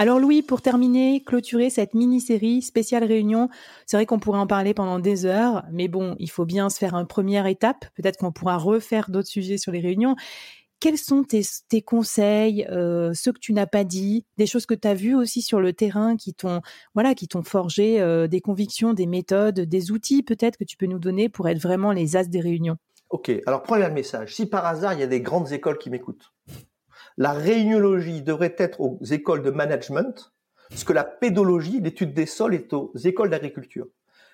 Alors Louis, pour terminer, clôturer cette mini-série spéciale réunion, c'est vrai qu'on pourrait en parler pendant des heures, mais bon, il faut bien se faire une première étape. Peut-être qu'on pourra refaire d'autres sujets sur les réunions quels sont tes, conseils, euh, ceux que tu n'as pas dit, des choses que tu as vues aussi sur le terrain qui t'ont voilà, qui t'ont forgé euh, des convictions, des méthodes, des outils peut-être que tu peux nous donner pour être vraiment les as des réunions? Ok, alors premier message. Si par hasard il y a des grandes écoles qui m'écoutent, la réuniologie devrait être aux écoles de management, ce que la pédologie, l'étude des sols, est aux écoles d'agriculture.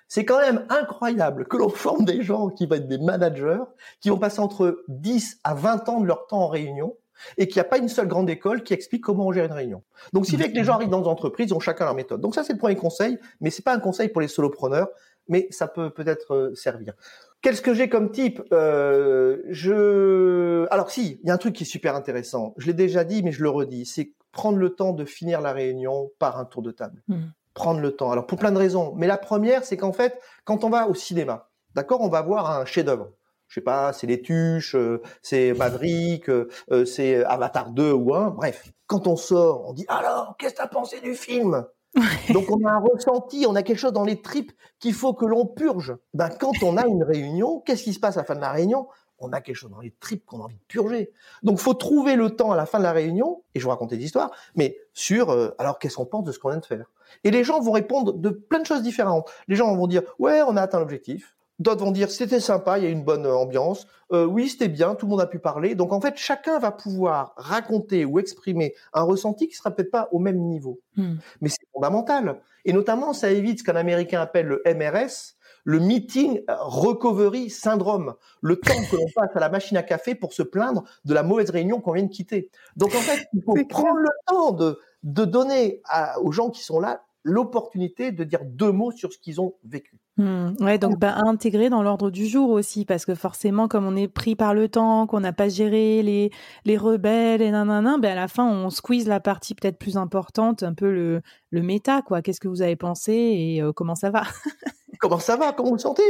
C'est quand même incroyable que l'on forme des gens qui vont être des managers, qui vont passer entre 10 à 20 ans de leur temps en réunion, et qu'il n'y a pas une seule grande école qui explique comment on gère une réunion. Donc, si fait que les gens arrivent dans des entreprises, ils ont chacun leur méthode. Donc ça, c'est le premier conseil, mais c'est pas un conseil pour les solopreneurs, mais ça peut peut-être euh, servir. Qu'est-ce que j'ai comme type euh, Je, alors si, il y a un truc qui est super intéressant. Je l'ai déjà dit, mais je le redis. C'est prendre le temps de finir la réunion par un tour de table. Hmm prendre le temps. Alors pour plein de raisons, mais la première, c'est qu'en fait, quand on va au cinéma, d'accord, on va voir un chef-d'œuvre. Je sais pas, c'est Les Tuches, euh, c'est Maverick, euh, c'est Avatar 2 ou 1, bref. Quand on sort, on dit alors, qu'est-ce que tu as pensé du film? Donc on a un ressenti, on a quelque chose dans les tripes qu'il faut que l'on purge. Ben quand on a une réunion, qu'est-ce qui se passe à la fin de la réunion? On a quelque chose dans les tripes qu'on a envie de purger. Donc, faut trouver le temps à la fin de la réunion, et je vous raconter des histoires, mais sur, euh, alors, qu'est-ce qu'on pense de ce qu'on vient de faire? Et les gens vont répondre de plein de choses différentes. Les gens vont dire, ouais, on a atteint l'objectif. D'autres vont dire, c'était sympa, il y a une bonne euh, ambiance. Euh, oui, c'était bien, tout le monde a pu parler. Donc, en fait, chacun va pouvoir raconter ou exprimer un ressenti qui sera peut-être pas au même niveau. Hmm. Mais c'est fondamental. Et notamment, ça évite ce qu'un Américain appelle le MRS, le meeting recovery syndrome, le temps que l'on passe à la machine à café pour se plaindre de la mauvaise réunion qu'on vient de quitter. Donc en fait, il faut prendre le temps de, de donner aux gens qui sont là l'opportunité de dire deux mots sur ce qu'ils ont vécu. Hmm. ouais, donc bah, intégrer dans l'ordre du jour aussi, parce que forcément, comme on est pris par le temps, qu'on n'a pas géré les, les rebelles et nanana, ben à la fin, on squeeze la partie peut-être plus importante, un peu le, le méta, quoi. Qu'est-ce que vous avez pensé et euh, comment ça va? Comment ça va? Comment vous le sentez?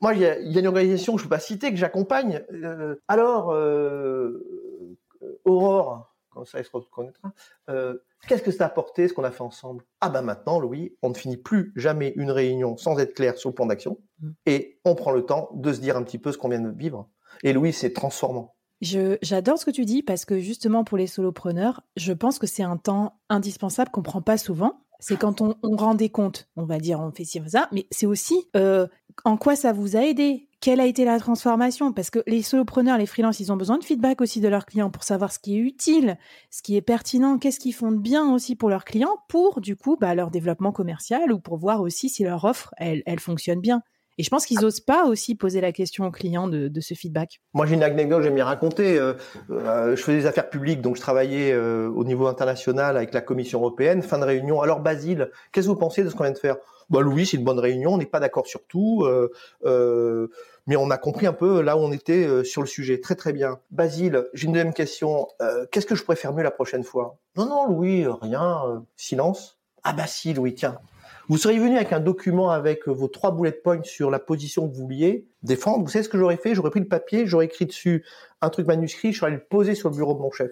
Moi, il y, a, une organisation que je ne peux pas citer, que j'accompagne. Euh, alors, euh, Aurore, comme ça, elle se reconnaîtra? Euh, Qu'est-ce que ça a apporté, ce qu'on a fait ensemble? Ah ben maintenant, Louis, on ne finit plus jamais une réunion sans être clair sur le plan d'action, mmh. et on prend le temps de se dire un petit peu ce qu'on vient de vivre. Et Louis, c'est transformant. J'adore ce que tu dis parce que justement pour les solopreneurs, je pense que c'est un temps indispensable qu'on prend pas souvent c'est quand on, rend des comptes, on va dire, on fait ci, on fait ça, mais c'est aussi euh, en quoi ça vous a aidé, quelle a été la transformation, parce que les solopreneurs, les freelances, ils ont besoin de feedback aussi de leurs clients pour savoir ce qui est utile, ce qui est pertinent, qu'est-ce qu'ils font de bien aussi pour leurs clients, pour du coup bah, leur développement commercial ou pour voir aussi si leur offre, elle, elle fonctionne bien. Et je pense qu'ils n'osent pas aussi poser la question aux clients de, ce feedback. Moi, j'ai une anecdote j'aime bien raconter. Euh, euh, je faisais des affaires publiques, donc je travaillais euh, au niveau international avec la Commission européenne. Fin de réunion. Alors, Basile, qu'est-ce que vous pensez de ce qu'on vient de faire? Bah, Louis, c'est une bonne réunion. On n'est pas d'accord sur tout. mais on a compris un peu là où on était sur le sujet. Très très bien. Basile, j'ai une deuxième question. Qu'est-ce que je pourrais faire mieux la prochaine fois? Non, non, Louis, rien. silence. Ah bah si, Louis, tiens. Vous seriez venu avec un document avec vos trois bullet points sur la position que vous vouliez défendre. Vous savez ce que j'aurais fait? J'aurais pris le papier, j'aurais écrit dessus un truc manuscrit, je serais allé le poser sur le bureau de mon chef.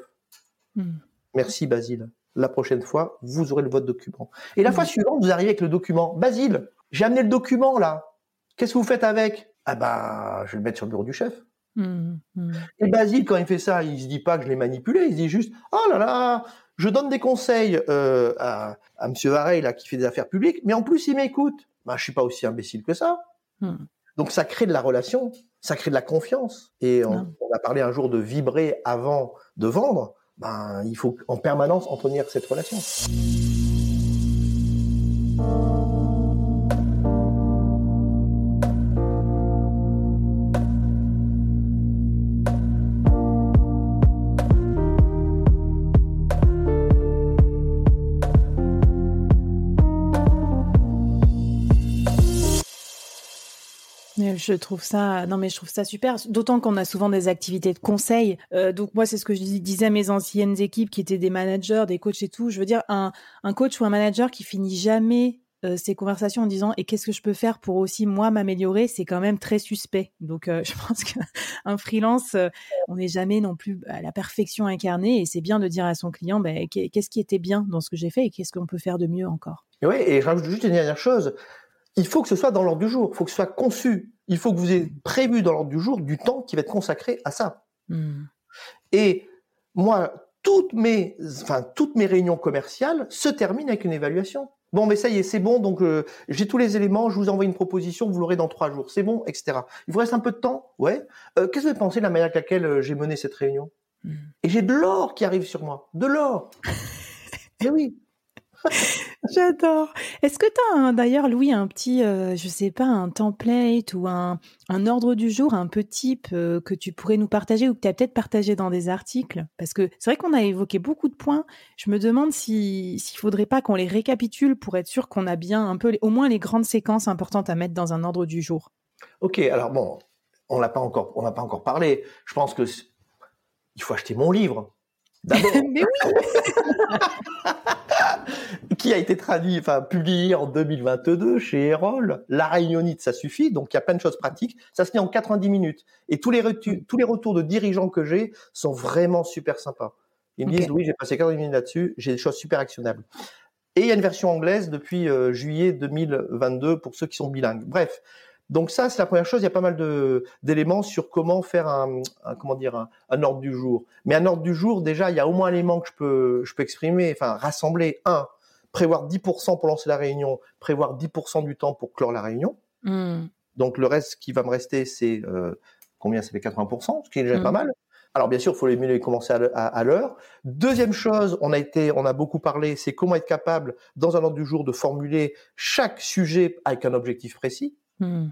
Hmm. Merci Basile. La prochaine fois, vous aurez le votre document. Et la hmm. fois suivante, vous arrivez avec le document. Basile, j'ai amené le document là. Qu'est-ce que vous faites avec? Ah bah, je vais le mettre sur le bureau du chef. Mmh, mmh. Et Basile, quand il fait ça, il se dit pas que je l'ai manipulé, il se dit juste Oh là là, je donne des conseils euh, à, à Monsieur Varey, là, qui fait des affaires publiques, mais en plus il m'écoute. Bah, je suis pas aussi imbécile que ça. Mmh. Donc ça crée de la relation, ça crée de la confiance. Et on, Ouais. on a parlé un jour de vibrer avant de vendre. Ben, il faut en permanence entretenir cette relation. Je trouve ça, non mais je trouve ça super. D'autant qu'on a souvent des activités de conseil. Euh, donc moi, c'est ce que je dis- disais à mes anciennes équipes qui étaient des managers, des coachs et tout. Je veux dire, un, un coach ou un manager qui finit jamais euh, ses conversations en disant et qu'est-ce que je peux faire pour aussi moi m'améliorer, c'est quand même très suspect. Donc euh, je pense qu'un freelance, euh, on n'est jamais non plus à la perfection incarnée et c'est bien de dire à son client, ben, qu'est- qu'est-ce qui était bien dans ce que j'ai fait et qu'est-ce qu'on peut faire de mieux encore? Et oui, et je rajoute juste une dernière chose. Il faut que ce soit dans l'ordre du jour. Il faut que ce soit conçu. Il faut que vous ayez prévu dans l'ordre du jour du temps qui va être consacré à ça. Hmm. Et moi, toutes mes, enfin, toutes mes réunions commerciales se terminent avec une évaluation. Bon, mais ça y est, c'est bon. Donc, euh, j'ai tous les éléments. Je vous envoie une proposition. Vous l'aurez dans trois jours. C'est bon, etc. Il vous reste un peu de temps, ouais. Euh, Qu'est-ce que vous pensez de la manière avec laquelle euh, j'ai mené cette réunion? Hmm. Et j'ai de l'or qui arrive sur moi, de l'or. mais oui. J'adore. Est-ce que tu as d'ailleurs, Louis, un petit, euh, je sais pas, un template ou un, un ordre du jour un peu type euh, que tu pourrais nous partager ou que tu as peut-être partagé dans des articles? Parce que c'est vrai qu'on a évoqué beaucoup de points. Je me demande si s'il faudrait pas qu'on les récapitule pour être sûr qu'on a bien un peu, au moins les grandes séquences importantes à mettre dans un ordre du jour. Ok, alors bon, on l'a pas encore, on n'a pas encore parlé. Je pense que il faut acheter mon livre d'abord, Mais oui. qui a été traduit, enfin publié en 2022 chez Erol. La réunionite, ça suffit. Donc il y a plein de choses pratiques. Ça se lit en 90 minutes. Et tous les tous les retours de dirigeants que j'ai sont vraiment super sympas. Ils me disent oui, j'ai passé 90 minutes là-dessus. J'ai des choses super actionnables. Et il y a une version anglaise depuis euh, juillet 2022 pour ceux qui sont bilingues. Bref. Donc ça, c'est la première chose. Il y a pas mal d'éléments sur comment faire un, un- comment dire un, un ordre du jour. Mais un ordre du jour, déjà, il y a au moins un élément que je peux je peux exprimer, enfin rassembler. Un, prévoir 10% pour lancer la réunion, prévoir 10% du temps pour clore la réunion. Hmm. Donc le reste qui va me rester, c'est euh, combien? Ça fait 80%, ce qui est déjà Mm. pas mal. Alors bien sûr, il faut les mieux les commencer à l'heure. Deuxième chose, on a été, on a beaucoup parlé, c'est comment être capable dans un ordre du jour de formuler chaque sujet avec un objectif précis Hmm.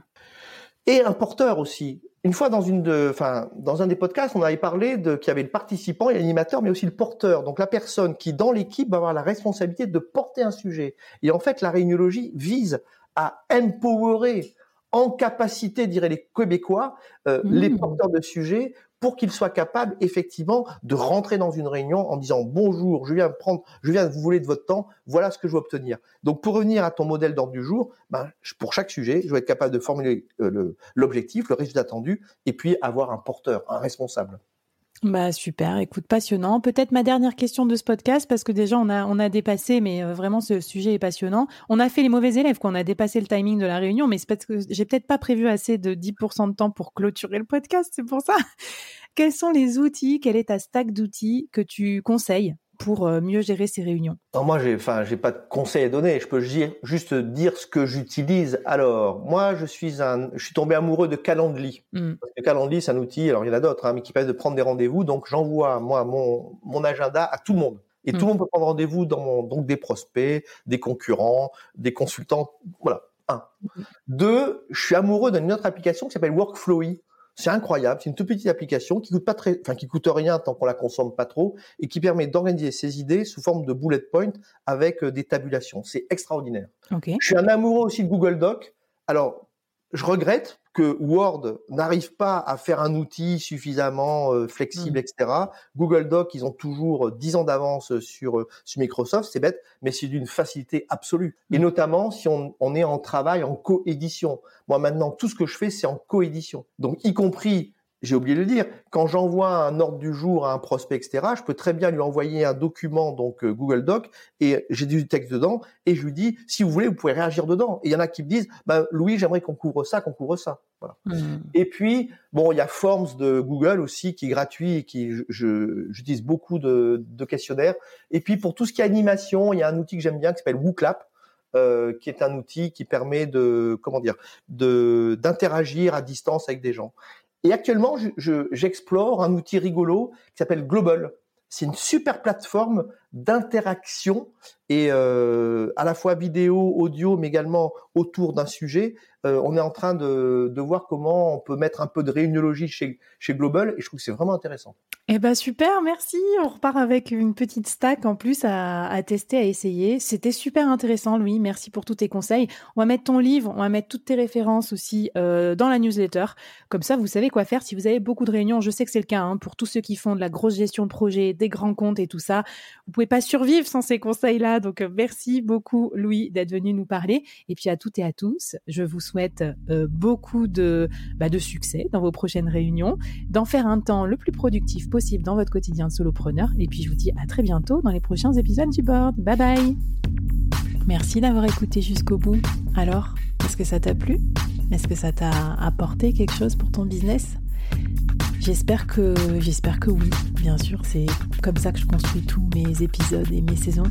et un porteur aussi. Une fois dans une de, enfin, dans un des podcasts, on avait parlé de qu'il y avait le participant et l'animateur, mais aussi le porteur. Donc la personne qui dans l'équipe va avoir la responsabilité de porter un sujet. Et en fait, la réuniologie vise à empowerer en capacité, diraient les Québécois, euh, Mmh. les porteurs de sujets pour qu'ils soient capables effectivement de rentrer dans une réunion en disant bonjour, je viens prendre, je viens vous voler de votre temps, voilà ce que je veux obtenir. Donc pour revenir à ton modèle d'ordre du jour, ben, pour chaque sujet, je vais être capable de formuler euh, l'objectif, le résultat attendu, et puis avoir un porteur, un responsable. Bah super, écoute, passionnant. Peut-être ma dernière question de ce podcast, parce que déjà on a, on a dépassé, mais euh, vraiment ce sujet est passionnant. On a fait les mauvais élèves, qu'on a dépassé le timing de la réunion, mais c'est parce que j'ai peut-être pas prévu assez de 10% de temps pour clôturer le podcast, c'est pour ça. Quels sont les outils, quelle est ta stack d'outils que tu conseilles pour euh, mieux gérer ces réunions moi, j'ai, enfin, j'ai pas de conseils à donner. Je peux dire- juste dire ce que j'utilise. Alors, moi, je suis un, je suis tombé amoureux de Calendly. Parce que Calendly, c'est un outil. Alors, il y en a d'autres, hein, mais qui permet de prendre des rendez-vous. Donc, j'envoie moi mon mon agenda à tout le monde. Et Mm. tout le monde peut prendre rendez-vous dans mon, donc des prospects, des concurrents, des consultants. Voilà. Un. Deux, je suis amoureux d'une autre application qui s'appelle Workflowy. C'est incroyable. C'est une toute petite application qui coûte pas très, enfin, qui coûte rien tant qu'on la consomme pas trop et qui permet d'organiser ses idées sous forme de bullet point avec euh, des tabulations. C'est extraordinaire. Je suis un amoureux aussi de Google Doc. Alors, je regrette que Word n'arrive pas à faire un outil suffisamment euh, flexible, Mm. etc. Google Doc, ils ont toujours euh, 10 ans d'avance sur, euh, sur Microsoft, c'est bête, mais c'est d'une facilité absolue. Et Mm. notamment si on, on est en travail en coédition. Moi maintenant, tout ce que je fais, c'est en coédition. Donc, y compris j'ai oublié de le dire, quand j'envoie un ordre du jour à un prospect, etc., je peux très bien lui envoyer un document, donc euh, Google Doc, et j'ai du texte dedans, et je lui dis, si vous voulez, vous pouvez réagir dedans. Et il y en a qui me disent, bah, Louis, j'aimerais qu'on couvre ça, qu'on couvre ça. Voilà. Mmh. Et puis, bon, il y a Forms de Google aussi, qui est gratuit et qui, j'utilise beaucoup de, de, questionnaires. Et puis, pour tout ce qui est animation, il y a un outil que j'aime bien qui s'appelle WooClap, euh, qui est un outil qui permet de, comment dire, de d'interagir à distance avec des gens. Et actuellement, j'explore un outil rigolo qui s'appelle Global. C'est une super plateforme d'interaction et euh, à la fois vidéo, audio, mais également autour d'un sujet. Euh, on est en train de, voir comment on peut mettre un peu de réuniologie chez, Global et je trouve que c'est vraiment intéressant. Eh ben super, merci. On repart avec une petite stack en plus à, à tester, à essayer. C'était super intéressant, Louis. Merci pour tous tes conseils. On va mettre ton livre, on va mettre toutes tes références aussi euh, dans la newsletter. Comme ça, vous savez quoi faire si vous avez beaucoup de réunions. Je sais que c'est le cas hein, pour tous ceux qui font de la grosse gestion de projet, des grands comptes et tout ça. Vous pouvez pas survivre sans ces conseils-là. Donc euh, merci beaucoup, Louis, d'être venu nous parler. Et puis à toutes et à tous, je vous souhaite euh, beaucoup de, bah, de succès dans vos prochaines réunions, d'en faire un temps le plus productif possible dans votre quotidien de solopreneur. Et puis je vous dis à très bientôt dans les prochains épisodes du board. Bye bye Merci d'avoir écouté jusqu'au bout. Alors, est-ce que ça t'a plu? Est-ce que ça t'a apporté quelque chose pour ton business? J'espère que j'espère que oui, bien sûr, c'est comme ça que je construis tous mes épisodes et mes saisons.